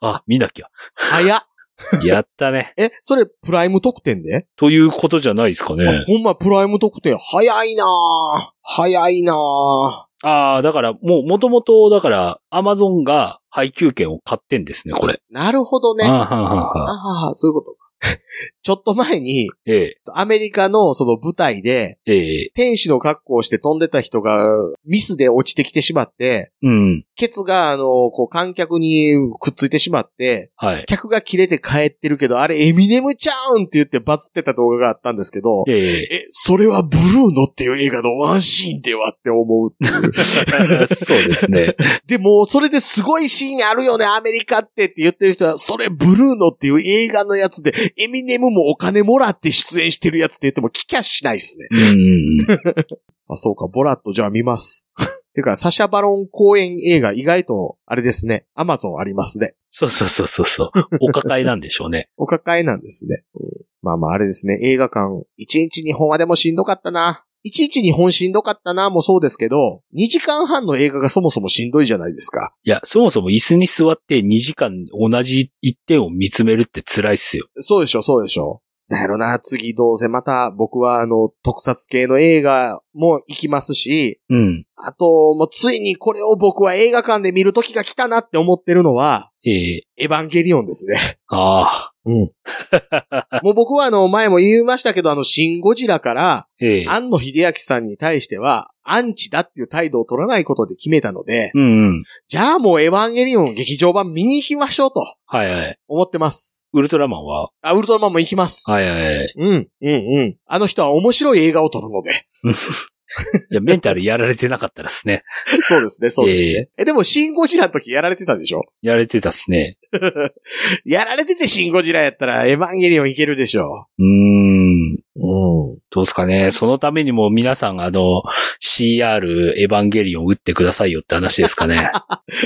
あ、見なきゃ。早っ。[LAUGHS] やったね。え、それ、プライム特典で、ということじゃないですかあね。ほんま、プライム特典、早いなぁ。早いなぁ。ああ、だから、もう、もともと、だから、アマゾンが配給権を買ってんですね、これ。なるほどね。あはーはーはーははそういうことか。[LAUGHS] ちょっと前に、えアメリカのその舞台で、え、ええ、天使の格好をして飛んでた人がミスで落ちてきてしまって、うん。ケツがあの、こう観客にくっついてしまって、はい。客が切れて帰ってるけど、あれエミネムちゃうんって言ってバズってた動画があったんですけど、ええ、え、それはブルーノっていう映画のワンシーンではって思うっていう。[LAUGHS] そうですね。[LAUGHS] でも、それですごいシーンあるよね、アメリカってって言ってる人は、それブルーノっていう映画のやつで、エミネムもお金もらって出演してるやつって言っても聞きゃしないっすね。うん。[LAUGHS] あ、そうか、ボラットじゃあ見ます。[LAUGHS] てか、サシャバロン公演映画意外と、あれですね、アマゾンありますね。そうそうそうそうそう。[LAUGHS] お抱えなんでしょうね。お抱えなんですね。うんまあまああれですね、映画館、1日2本はでもしんどかったな。1日2本しんどかったなもそうですけど、2時間半の映画がそもそもしんどいじゃないですか。いや、そもそも椅子に座って2時間同じ一点を見つめるって辛いっすよ。そうでしょ、そうでしょ。なんやろな、次どうせまた僕はあの、特撮系の映画も行きますし、うん。あと、もうついにこれを僕は映画館で見る時が来たなって思ってるのは、ええエヴァンゲリオンですね。ああ。うん。[LAUGHS] もう僕はあの、前も言いましたけど、あの、シン・ゴジラから、ええ庵野秀明さんに対しては、アンチだっていう態度を取らないことで決めたので、うんうん。じゃあもうエヴァンゲリオン劇場版見に行きましょうとはいはい。思ってます。ウルトラマンは？あ、ウルトラマンも行きます。はいはい。うん、うん、うん。あの人は面白い映画を撮るので。[LAUGHS] いや、メンタルやられてなかったですね。[LAUGHS] そうですね、そうですね。えでも、シン・ゴジラの時やられてたでしょ？やられてたっすね。[LAUGHS] やられててシン・ゴジラやったら、エヴァンゲリオンいけるでしょうーん。う。うん。どうですかね。そのためにも皆さん、あの、CR エヴァンゲリオン打ってくださいよって話ですかね。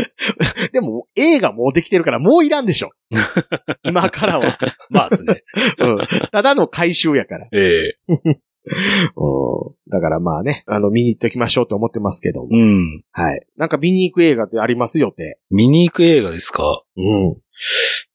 [LAUGHS] でも、映画もうできてるから、もういらんでしょ。[LAUGHS] 今からは。まあですね。うん。ただの回収やから。ええ [LAUGHS] うん。だからまあね、あの、見に行っておきましょうと思ってますけども。うん。はい。なんか見に行く映画ってありますよって。見に行く映画ですか？うん。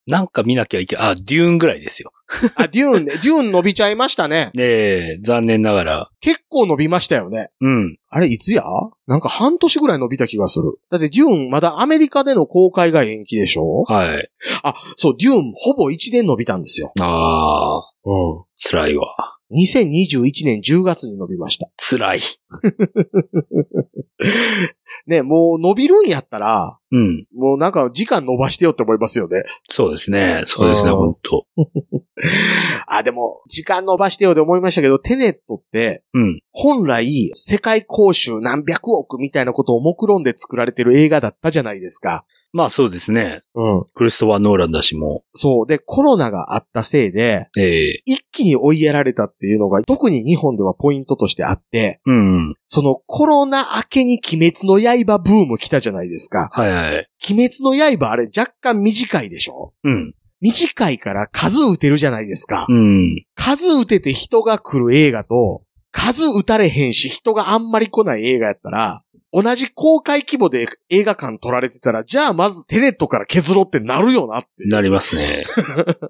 なんか見なきゃいけ、あ、デューンぐらいですよ。あ、デューンね。デューン伸びちゃいましたね。[LAUGHS] ええ残念ながら。結構伸びましたよね。うん。あれ、いつや？なんか半年ぐらい伸びた気がする。だってデューンまだアメリカでの公開が延期でしょ？はい。あ、そう、デューンほぼ1年伸びたんですよ。ああ、うん。辛いわ。2021年10月に伸びました。辛い。[LAUGHS] ね、もう伸びるんやったら、うん。もうなんか時間伸ばしてよって思いますよね。そうですね。そうですね、うん本当 [LAUGHS] あ、でも、時間伸ばしてよって思いましたけど、テネットって、うん。本来、世界公衆何百億みたいなことを目論んで作られてる映画だったじゃないですか。まあそうですね。うん。クリストファー・ノーランだしも。そう。で、コロナがあったせいで、ええ一気に追いやられたっていうのが、特に日本ではポイントとしてあって、うんうん。そのコロナ明けに鬼滅の刃ブーム来たじゃないですか。はいはい。鬼滅の刃あれ若干短いでしょ？うん。短いから数打てるじゃないですか。うん。数打てて人が来る映画と、数打たれへんし人があんまり来ない映画やったら、同じ公開規模で映画館撮られてたら、じゃあまずテネットから削ろうってなるよなって。なりますね。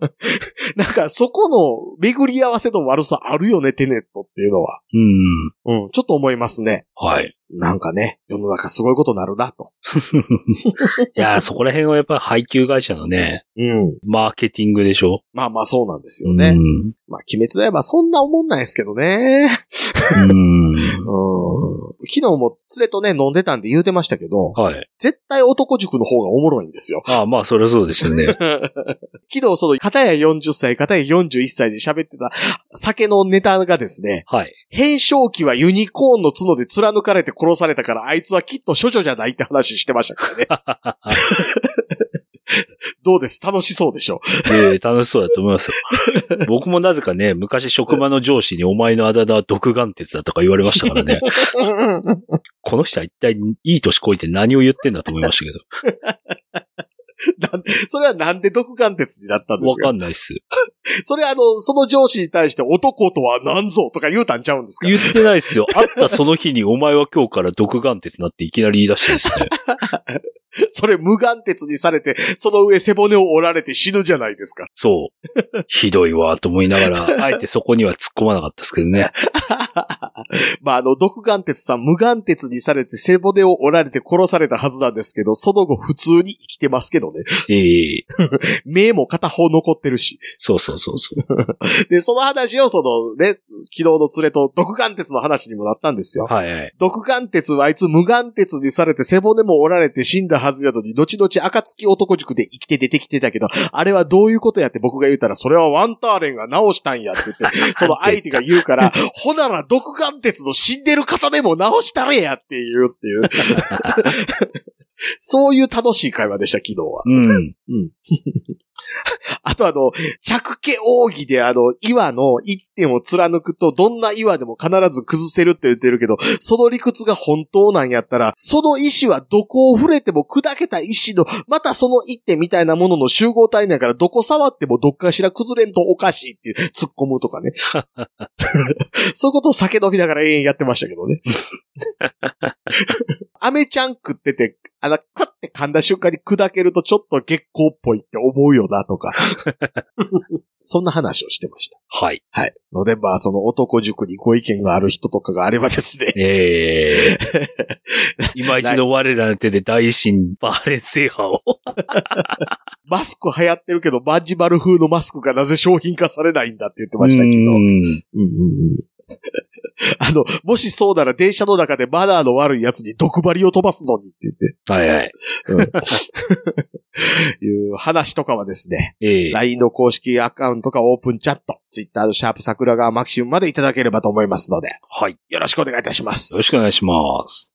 [LAUGHS] なんかそこの巡り合わせの悪さあるよね、テネットっていうのは。うん。うん、ちょっと思いますね。はい。なんかね、世の中すごいことになるなと。[LAUGHS] いやー、そこら辺はやっぱり配給会社のね、うん。マーケティングでしょ？まあまあそうなんですよね。うん。まあ、鬼滅の刃そんな思んないですけどね。うん。うん。昨日も連れとね、飲んでたんで言うてましたけど、はい。絶対男塾の方がおもろいんですよ。ああ、まあ、それはそうですよね。[LAUGHS] 昨日その、片や40歳、片や41歳で喋ってた酒のネタがですね、はい。変声期はユニコーンの角で貫かれて殺されたから、あいつはきっと処女じゃないって話してましたからね。[LAUGHS] どうです？楽しそうでしょ？ええ楽しそうだと思いますよ。僕もなぜかね、昔職場の上司にお前のあだ名は独眼鉄だとか言われましたからね。[LAUGHS] この人は一体いい年こいて何を言ってんだと思いましたけなん [LAUGHS] それはなんで独眼鉄になったんですか？かんないっす。[LAUGHS] それあの、その上司に対して男とは何ぞとか言うたんちゃうんですか？言ってないっすよ。会ったその日にお前は今日から独眼鉄なっていきなり言い出してですね。[LAUGHS] [LAUGHS] それ無眼鉄にされて、その上背骨を折られて死ぬじゃないですか。そう。ひどいわ、と思いながら、[LAUGHS] あえてそこには突っ込まなかったですけどね。[LAUGHS] まあ、あの、独眼鉄さん、無眼鉄にされて背骨を折られて殺されたはずなんですけど、その後普通に生きてますけどね。ええ目も片方残ってるし。そうそうそうそう。で、その話をそのね、昨日の連れと独眼鉄の話にもなったんですよ。はいはい。独眼鉄はあいつ無眼鉄にされて背骨も折られて死んだはずやのに、後々暁男塾で生きて出てきてたけど、あれはどういうことやって僕が言ったら、それはワンターレンが直したんやって言って、[LAUGHS] その相手が言うから、ほなら独眼鉄の死んでる方でも直したれやっていうっていう。[LAUGHS] そういう楽しい会話でした、昨日は。うん。うん。あ [LAUGHS] あとあの、着家奥義であの、岩の一点を貫くと、どんな岩でも必ず崩せるって言ってるけど、その理屈が本当なんやったら、その石はどこを触れても砕けた石の、またその一点みたいなものの集合体なんやから、どこ触ってもどっかしら崩れんとおかしいっていう突っ込むとかね。[LAUGHS] そういうことを酒飲みながら永遠やってましたけどね。[LAUGHS] アメちゃん食ってて、あの、カッて噛んだ瞬間に砕けるとちょっと月光っぽいって思うよなとか。[LAUGHS] そんな話をしてました。はい。はい。ので、まあ、その男塾にご意見がある人とかがあればですね。ええ [LAUGHS] 今一度我らの手で大神バーレン制覇を。[LAUGHS] マスク流行ってるけど、マンジマル風のマスクがなぜ商品化されないんだって言ってましたけど。うんうんうんうん [LAUGHS] あの、もしそうなら電車の中でマナーの悪いやつに毒針を飛ばすのにって言って、はいはい。うんいう話とかはですね、ええ LINE の公式アカウントかオープンチャット、Twitter のシャープ桜川マキシムまでいただければと思いますので、はい。よよろしくお願いいたしますろ。しくお願いします。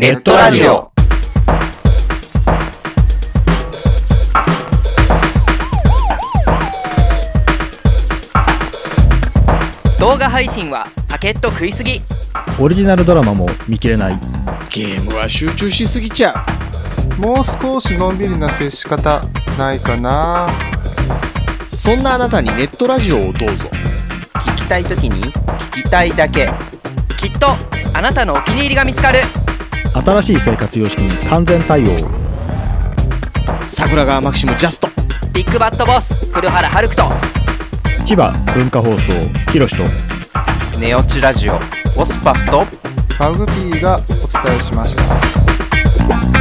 ネットラジオ。動画配信はパケット食いすぎオリジナルドラマも見切れないゲームは集中しすぎちゃう。もう少しのんびりな接し方ないかなそんなあなたにネットラジオをどうぞ。聞きたいときに聞きたいだけ。きっとあなたのお気に入りが見つかる新しい生活様式に完全対応桜川マキシムジャスト。ビッグバットボス黒原遥人千葉文化放送ひろしとネオチラジオ。オスパフとマグピーがお伝えしました。